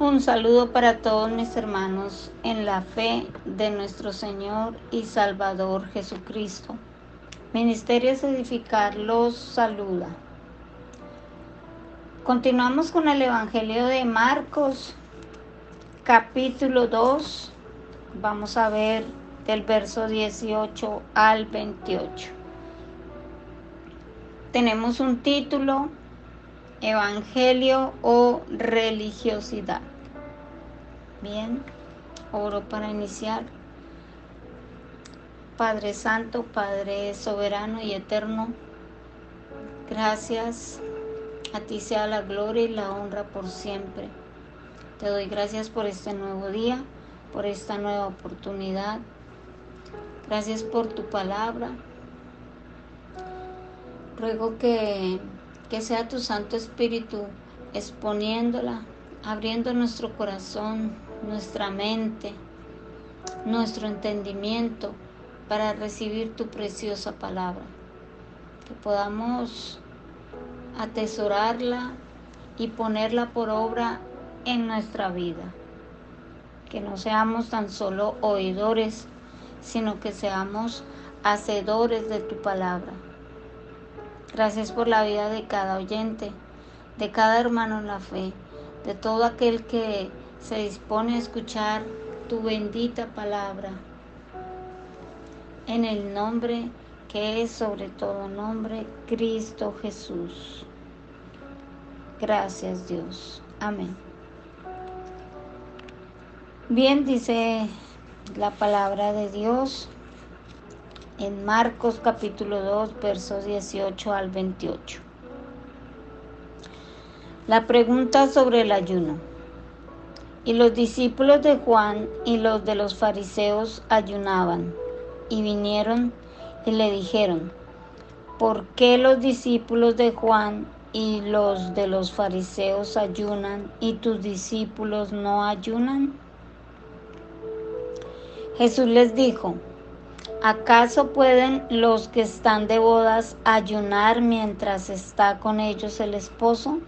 Un saludo para todos mis hermanos en la fe de nuestro Señor y Salvador Jesucristo. Ministerios Edificar los saluda. Continuamos con el Evangelio de Marcos, capítulo 2. Vamos a ver del verso 18 al 28. Tenemos un título Evangelio o religiosidad. Bien, oro para iniciar. Padre Santo, Padre soberano y eterno, gracias. A ti sea la gloria y la honra por siempre. Te doy gracias por este nuevo día, por esta nueva oportunidad. Gracias por tu palabra. Ruego que que sea tu Santo Espíritu exponiéndola, abriendo nuestro corazón, nuestra mente, nuestro entendimiento para recibir tu preciosa palabra. Que podamos atesorarla y ponerla por obra en nuestra vida. Que no seamos tan solo oidores, sino que seamos hacedores de tu palabra. Gracias por la vida de cada oyente, de cada hermano en la fe, de todo aquel que se dispone a escuchar tu bendita palabra. En el nombre que es sobre todo nombre, Cristo Jesús. Gracias Dios. Amén. Bien dice la palabra de Dios en Marcos capítulo 2, versos 18 al 28. La pregunta sobre el ayuno. Y los discípulos de Juan y los de los fariseos ayunaban, y vinieron y le dijeron, ¿por qué los discípulos de Juan y los de los fariseos ayunan y tus discípulos no ayunan? Jesús les dijo, ¿Acaso pueden los que están de bodas ayunar mientras está con ellos el esposo?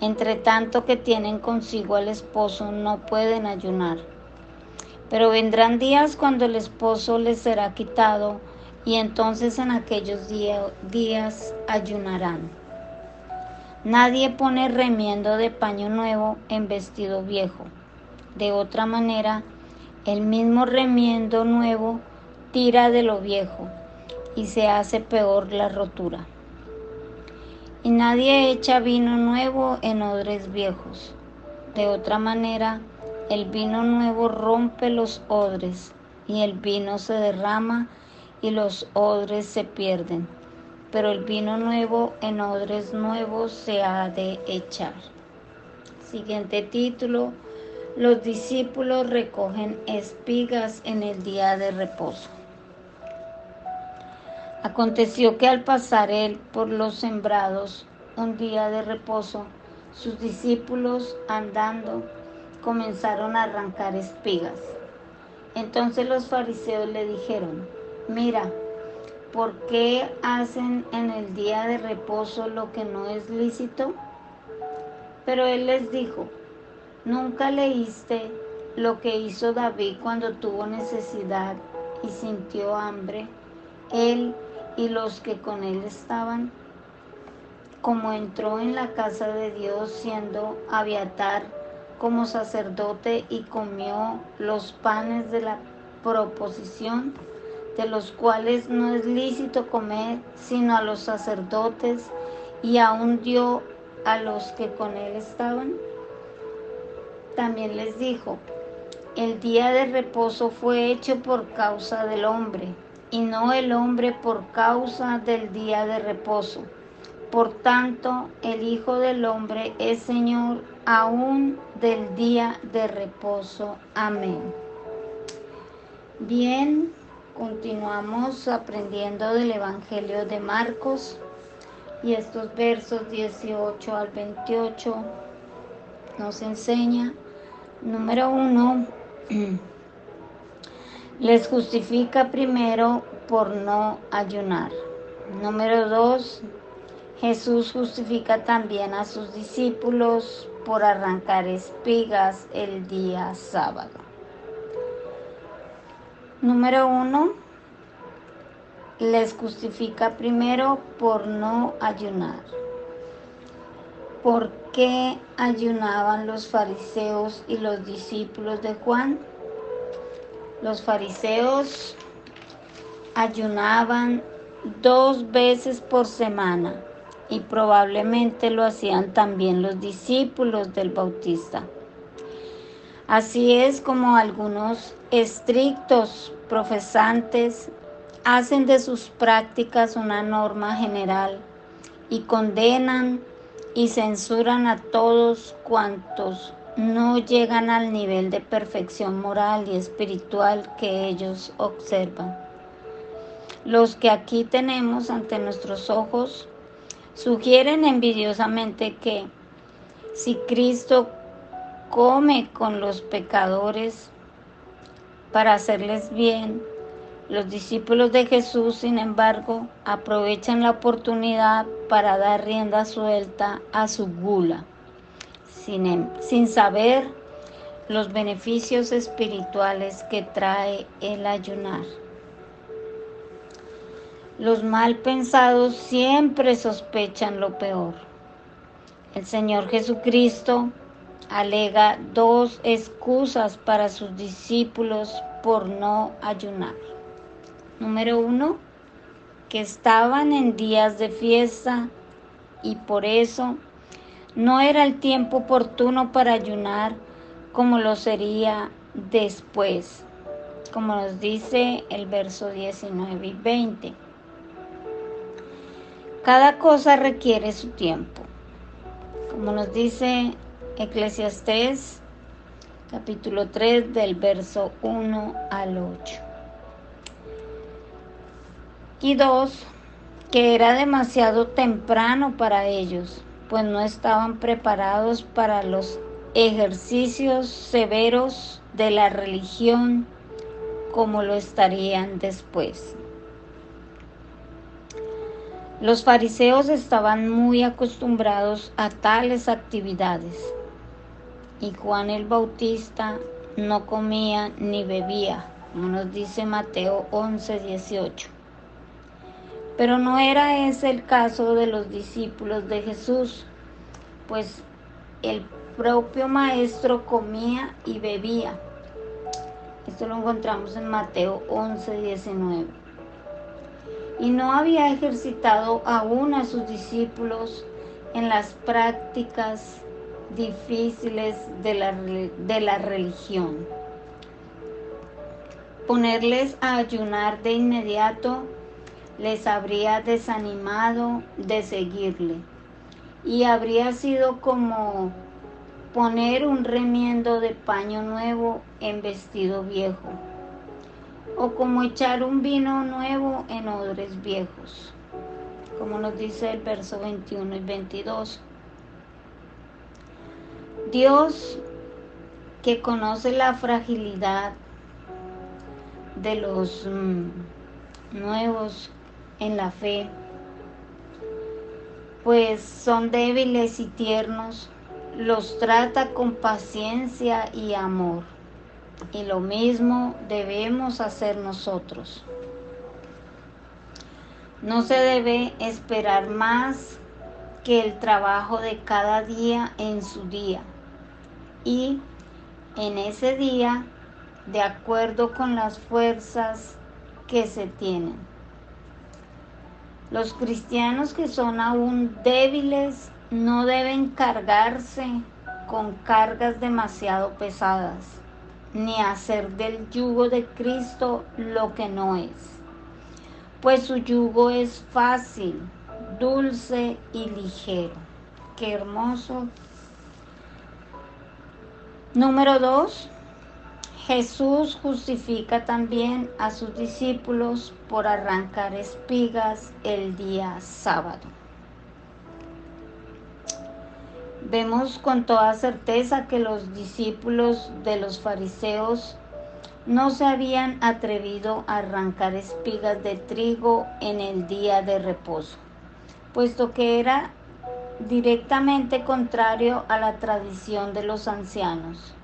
Entre tanto que tienen consigo al esposo no pueden ayunar. Pero vendrán días cuando el esposo les será quitado y entonces en aquellos días ayunarán. Nadie pone remiendo de paño nuevo en vestido viejo. De otra manera, el mismo remiendo nuevo tira de lo viejo y se hace peor la rotura. Y nadie echa vino nuevo en odres viejos. De otra manera, el vino nuevo rompe los odres y el vino se derrama y los odres se pierden. Pero el vino nuevo en odres nuevos se ha de echar. Siguiente título. Los discípulos recogen espigas en el día de reposo. Aconteció que al pasar él por los sembrados un día de reposo, sus discípulos andando comenzaron a arrancar espigas. Entonces los fariseos le dijeron, mira, ¿por qué hacen en el día de reposo lo que no es lícito? Pero él les dijo, ¿nunca leíste lo que hizo David cuando tuvo necesidad y sintió hambre? Él y los que con él estaban, como entró en la casa de Dios siendo aviatar como sacerdote y comió los panes de la proposición, de los cuales no es lícito comer sino a los sacerdotes, y aún dio a los que con él estaban. También les dijo, el día de reposo fue hecho por causa del hombre y no el hombre por causa del día de reposo. Por tanto, el Hijo del Hombre es Señor aún del día de reposo. Amén. Bien, continuamos aprendiendo del Evangelio de Marcos y estos versos 18 al 28 nos enseña, número uno, les justifica primero por no ayunar. Número dos, Jesús justifica también a sus discípulos por arrancar espigas el día sábado. Número uno, les justifica primero por no ayunar. ¿Por qué ayunaban los fariseos y los discípulos de Juan? Los fariseos ayunaban dos veces por semana y probablemente lo hacían también los discípulos del Bautista. Así es como algunos estrictos profesantes hacen de sus prácticas una norma general y condenan y censuran a todos cuantos no llegan al nivel de perfección moral y espiritual que ellos observan. Los que aquí tenemos ante nuestros ojos sugieren envidiosamente que si Cristo come con los pecadores para hacerles bien, los discípulos de Jesús, sin embargo, aprovechan la oportunidad para dar rienda suelta a su gula, sin, em, sin saber los beneficios espirituales que trae el ayunar. Los mal pensados siempre sospechan lo peor. El Señor Jesucristo alega dos excusas para sus discípulos por no ayunar. Número uno, que estaban en días de fiesta y por eso no era el tiempo oportuno para ayunar como lo sería después, como nos dice el verso 19 y 20. Cada cosa requiere su tiempo, como nos dice Eclesiastés capítulo 3 del verso 1 al 8 y dos, que era demasiado temprano para ellos, pues no estaban preparados para los ejercicios severos de la religión como lo estarían después. Los fariseos estaban muy acostumbrados a tales actividades y Juan el Bautista no comía ni bebía, como nos dice Mateo 11, 18. Pero no era ese el caso de los discípulos de Jesús, pues el propio maestro comía y bebía. Esto lo encontramos en Mateo 11, 19. Y no había ejercitado aún a sus discípulos en las prácticas difíciles de la, de la religión. Ponerles a ayunar de inmediato les habría desanimado de seguirle y habría sido como poner un remiendo de paño nuevo en vestido viejo o como echar un vino nuevo en odres viejos, como nos dice el verso 21 y 22. Dios que conoce la fragilidad de los mm, nuevos en la fe, pues son débiles y tiernos, los trata con paciencia y amor. Y lo mismo debemos hacer nosotros. No se debe esperar más que el trabajo de cada día en su día. Y en ese día, de acuerdo con las fuerzas que se tienen. Los cristianos que son aún débiles no deben cargarse con cargas demasiado pesadas, ni hacer del yugo de Cristo lo que no es, pues su yugo es fácil, dulce y ligero. Qué hermoso. Número dos, Jesús justifica también a sus discípulos por arrancar espigas el día sábado. Vemos con toda certeza que los discípulos de los fariseos no se habían atrevido a arrancar espigas de trigo en el día de reposo, puesto que era directamente contrario a la tradición de los ancianos.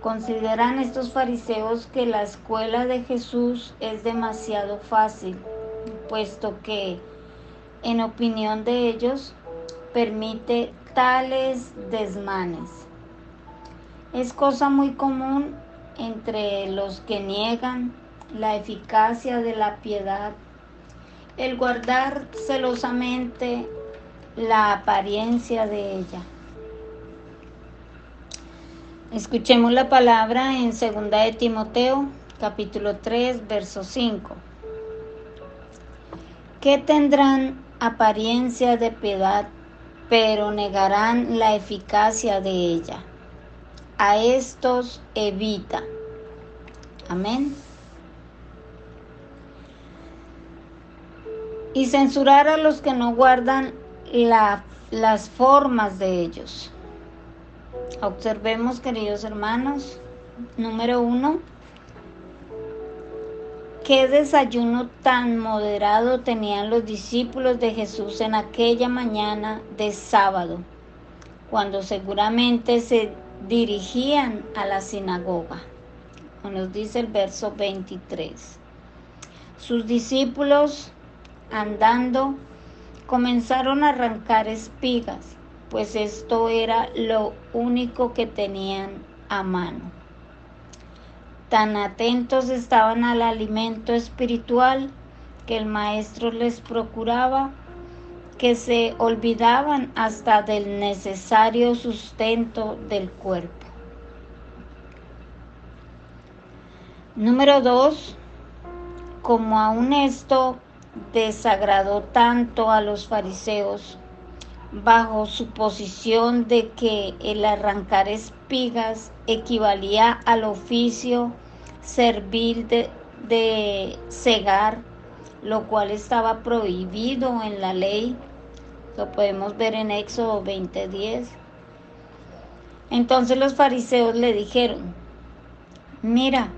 Consideran estos fariseos que la escuela de Jesús es demasiado fácil, puesto que, en opinión de ellos, permite tales desmanes. Es cosa muy común entre los que niegan la eficacia de la piedad el guardar celosamente la apariencia de ella. Escuchemos la palabra en 2 de Timoteo, capítulo 3, verso 5. Que tendrán apariencia de piedad, pero negarán la eficacia de ella. A estos evita. Amén. Y censurar a los que no guardan las formas de ellos. Observemos, queridos hermanos, número uno, qué desayuno tan moderado tenían los discípulos de Jesús en aquella mañana de sábado, cuando seguramente se dirigían a la sinagoga. Nos dice el verso 23. Sus discípulos andando comenzaron a arrancar espigas, pues esto era lo único que tenían a mano. Tan atentos estaban al alimento espiritual que el maestro les procuraba que se olvidaban hasta del necesario sustento del cuerpo. Número dos, como aún esto desagradó tanto a los fariseos bajo su posición de que el arrancar espigas equivalía al oficio servil de, de cegar, lo cual estaba prohibido en la ley. Lo podemos ver en Éxodo 20:10. Entonces los fariseos le dijeron, mira,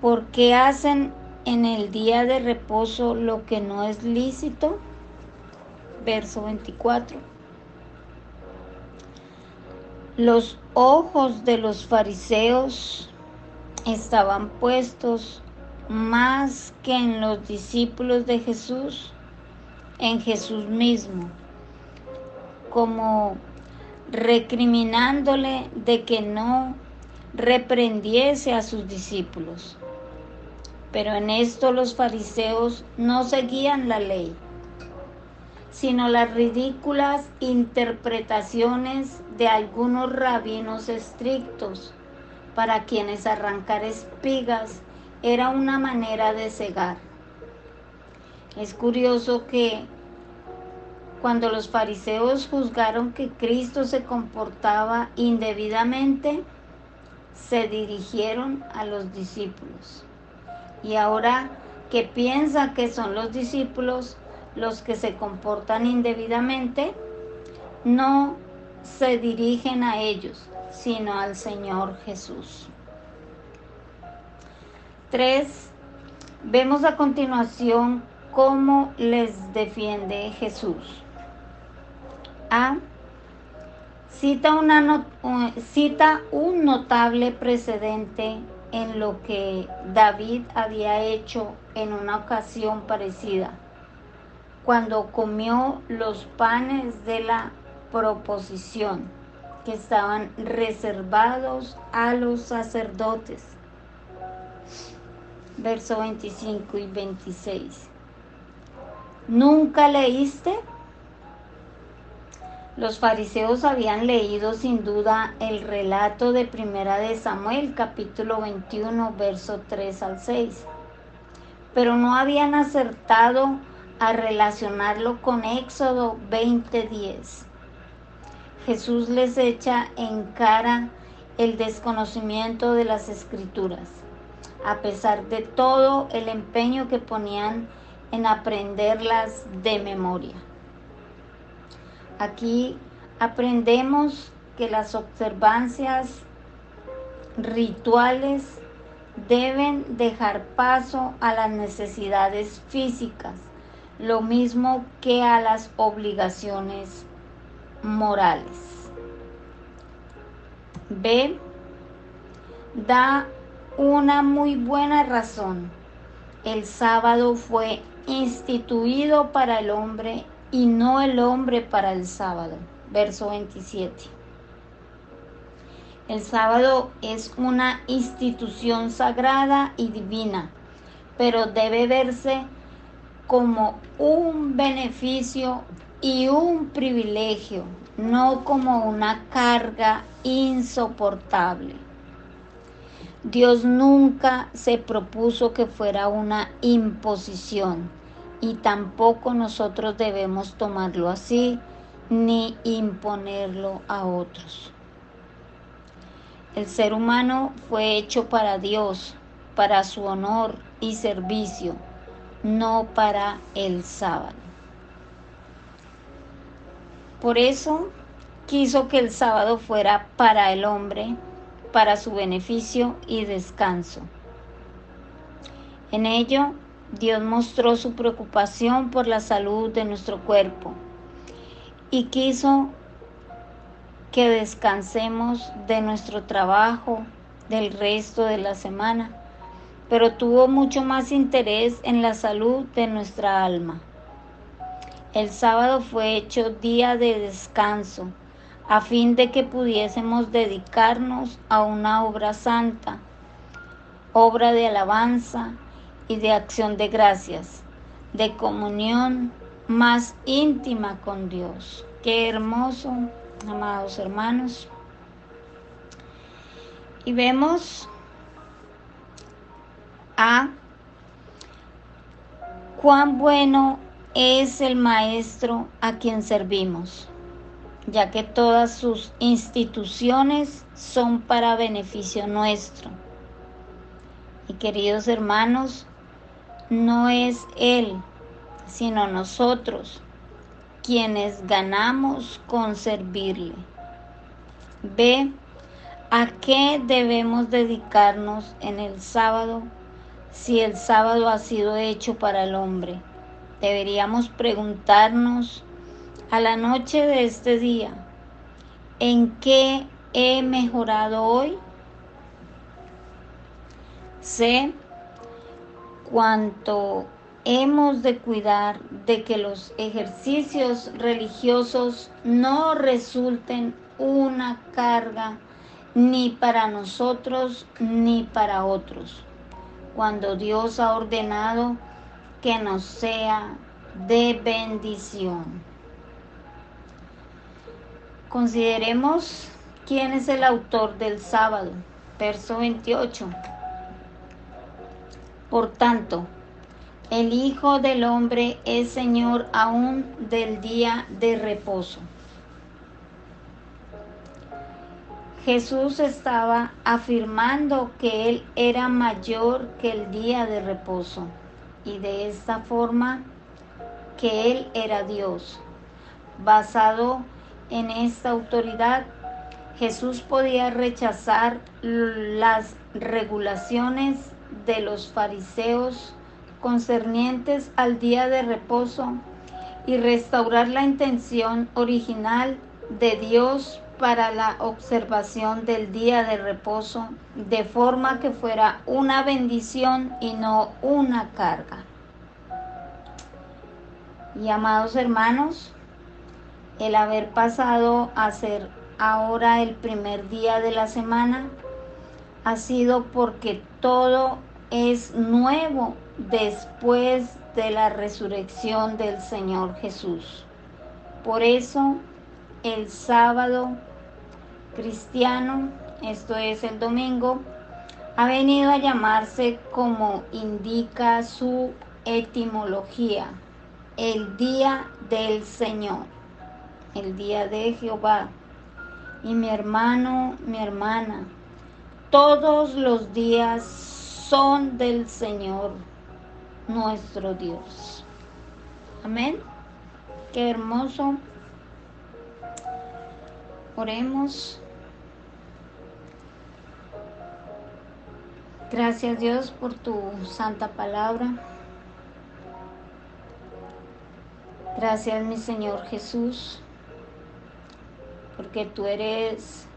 ¿por qué hacen en el día de reposo lo que no es lícito. Verso 24. Los ojos de los fariseos estaban puestos más que en los discípulos de Jesús, en Jesús mismo, como recriminándole de que no reprendiese a sus discípulos. Pero en esto los fariseos no seguían la ley, sino las ridículas interpretaciones de algunos rabinos estrictos, para quienes arrancar espigas era una manera de cegar. Es curioso que cuando los fariseos juzgaron que Cristo se comportaba indebidamente, se dirigieron a los discípulos y ahora que piensa que son los discípulos los que se comportan indebidamente, no se dirigen a ellos, sino al Señor Jesús. 3. Vemos a continuación cómo les defiende Jesús. A. Cita, cita un notable precedente en lo que David había hecho en una ocasión parecida, cuando comió los panes de la proposición que estaban reservados a los sacerdotes. Verso 25 y 26. ¿Nunca leíste? Los fariseos habían leído sin duda el relato de Primera de Samuel, capítulo 21, verso 3 al 6, pero no habían acertado a relacionarlo con Éxodo 20:10. Jesús les echa en cara el desconocimiento de las escrituras, a pesar de todo el empeño que ponían en aprenderlas de memoria. Aquí aprendemos que las observancias rituales deben dejar paso a las necesidades físicas, lo mismo que a las obligaciones morales. B. Da una muy buena razón. El sábado fue instituido para el hombre y no el hombre para el sábado. Verso 27. El sábado es una institución sagrada y divina, pero debe verse como un beneficio y un privilegio, no como una carga insoportable. Dios nunca se propuso que fuera una imposición y tampoco nosotros debemos tomarlo así ni imponerlo a otros. El ser humano fue hecho para Dios, para su honor y servicio, no para el sábado. Por eso quiso que el sábado fuera para el hombre, para su beneficio y descanso. En ello, Dios mostró su preocupación por la salud de nuestro cuerpo y quiso que descansemos de nuestro trabajo del resto de la semana, pero tuvo mucho más interés en la salud de nuestra alma. El sábado fue hecho día de descanso, a fin de que pudiésemos dedicarnos a una obra santa, obra de alabanza y de acción de gracias, de comunión más íntima con Dios. Qué hermoso, amados hermanos. Y vemos a cuán bueno es el Maestro a quien servimos, ya que todas sus instituciones son para beneficio nuestro. Y queridos hermanos, no es Él, sino nosotros quienes ganamos con servirle. Ve a qué debemos dedicarnos en el sábado si el sábado ha sido hecho para el hombre. Deberíamos preguntarnos a la noche de este día, ¿en qué he mejorado hoy? Sé cuánto hemos de cuidar de que los ejercicios religiosos no resulten una carga ni para nosotros ni para otros, cuando Dios ha ordenado que nos sea de bendición. Consideremos quién es el autor del sábado, verso 28. Por tanto, el Hijo del Hombre es Señor aún del día de reposo. Jesús estaba afirmando que Él era mayor que el día de reposo y de esta forma que Él era Dios. Basado en esta autoridad, Jesús podía rechazar las regulaciones de los fariseos concernientes al día de reposo y restaurar la intención original de Dios para la observación del día de reposo de forma que fuera una bendición y no una carga. Y amados hermanos, el haber pasado a ser ahora el primer día de la semana ha sido porque todo es nuevo después de la resurrección del Señor Jesús. Por eso el sábado cristiano, esto es el domingo, ha venido a llamarse como indica su etimología, el día del Señor, el día de Jehová. Y mi hermano, mi hermana, todos los días son del Señor nuestro Dios. Amén. Qué hermoso. Oremos. Gracias Dios por tu santa palabra. Gracias mi Señor Jesús, porque tú eres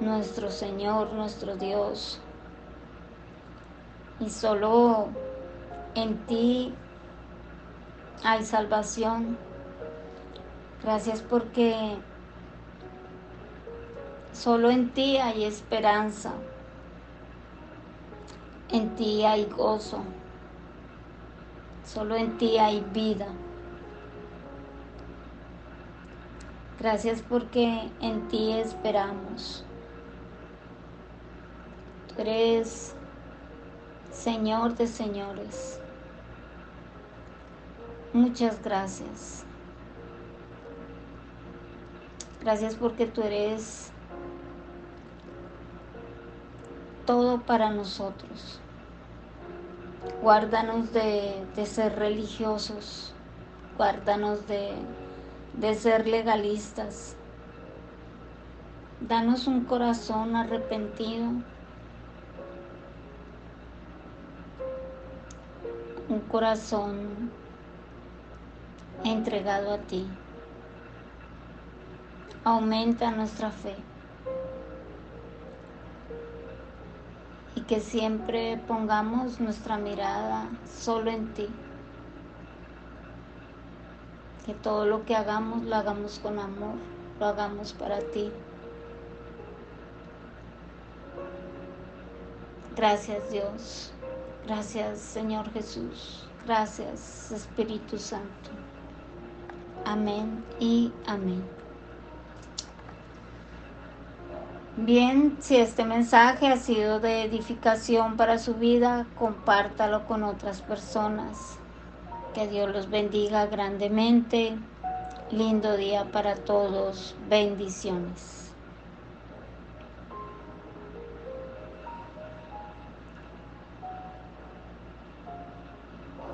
nuestro Señor, nuestro Dios. Y solo en ti hay salvación. Gracias porque solo en ti hay esperanza. En ti hay gozo. Solo en ti hay vida. Gracias porque en ti esperamos. Tú eres Señor de señores. Muchas gracias. Gracias porque tú eres todo para nosotros. Guárdanos de, ser religiosos. Guárdanos de, de ser legalistas. Danos un corazón arrepentido. Un corazón entregado a ti aumenta nuestra fe. Que siempre pongamos nuestra mirada solo en ti. Que todo lo que hagamos lo hagamos con amor, lo hagamos para ti. Gracias Dios. Gracias Señor Jesús. Gracias Espíritu Santo. Amén y amén. Bien, si este mensaje ha sido de edificación para su vida, compártalo con otras personas. Que Dios los bendiga grandemente. Lindo día para todos. Bendiciones.